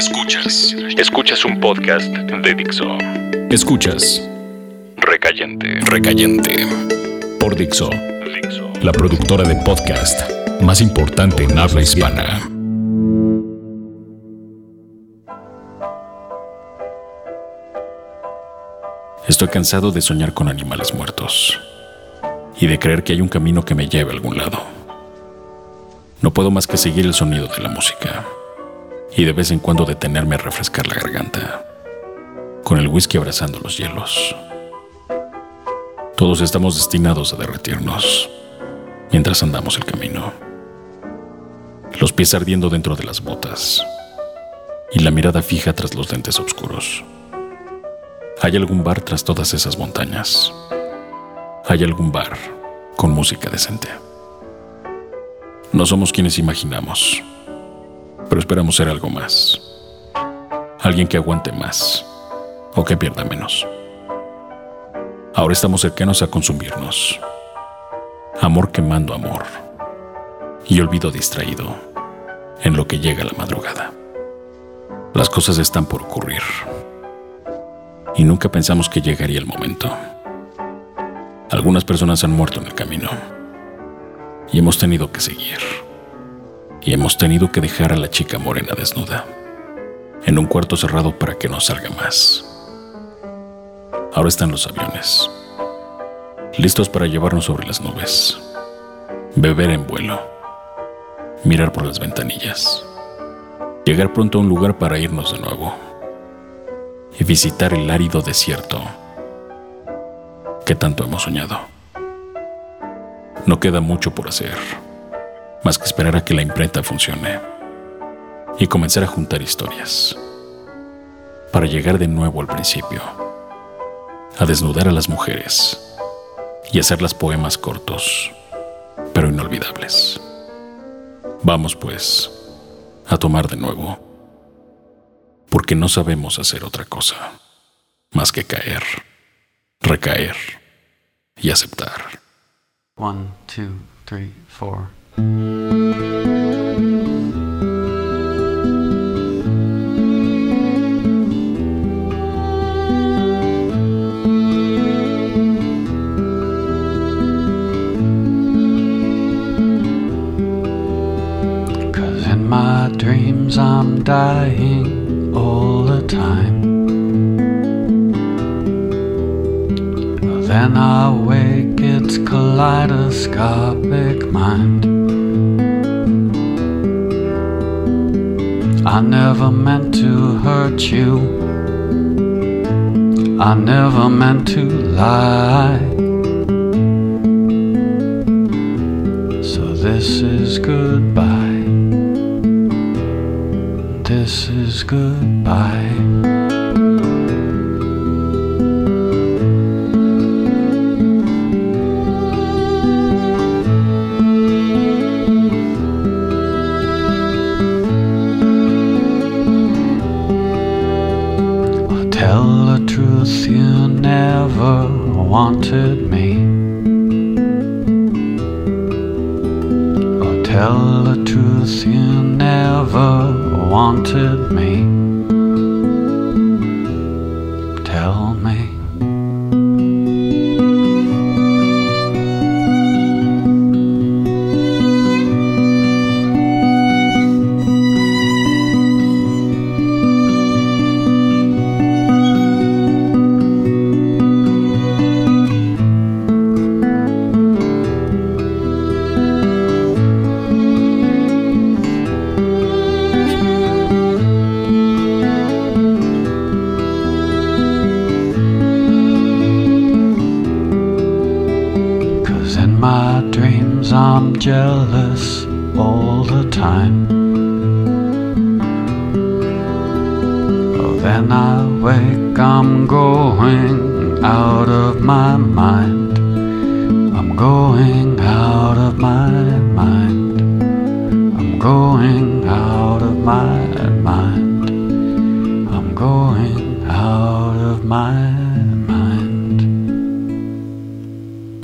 Escuchas. Escuchas un podcast de Dixo. Escuchas. Recayente. Recayente. Por Dixo. Dixo. La productora de podcast más importante en habla hispana. Estoy cansado de soñar con animales muertos y de creer que hay un camino que me lleve a algún lado. No puedo más que seguir el sonido de la música y de vez en cuando detenerme a refrescar la garganta, con el whisky abrazando los hielos. Todos estamos destinados a derretirnos mientras andamos el camino, los pies ardiendo dentro de las botas y la mirada fija tras los lentes oscuros. ¿Hay algún bar tras todas esas montañas? ¿Hay algún bar con música decente? No somos quienes imaginamos pero esperamos ser algo más. Alguien que aguante más o que pierda menos. Ahora estamos cercanos a consumirnos. Amor quemando amor y olvido distraído en lo que llega la madrugada. Las cosas están por ocurrir y nunca pensamos que llegaría el momento. Algunas personas han muerto en el camino y hemos tenido que seguir y hemos tenido que dejar a la chica morena desnuda en un cuarto cerrado para que no salga más. Ahora están los aviones, listos para llevarnos sobre las nubes, beber en vuelo, mirar por las ventanillas, llegar pronto a un lugar para irnos de nuevo y visitar el árido desierto que tanto hemos soñado. No queda mucho por hacer más que esperar a que la imprenta funcione y comenzar a juntar historias para llegar de nuevo al principio, a desnudar a las mujeres y hacerlas poemas cortos, pero inolvidables. Vamos pues a tomar de nuevo, porque no sabemos hacer otra cosa más que caer, recaer y aceptar. One, two, three, four. Dreams I'm dying all the time. Then I wake, it's kaleidoscopic mind. I never meant to hurt you. I never meant to lie. So this is goodbye. This is goodbye. Tell the truth, you never wanted me. Tell the truth, you never wanted me. In my dreams I'm jealous all the time. Then I wake, I'm going out of my mind. I'm going out of my mind. I'm going out of my mind. I'm going out of my mind.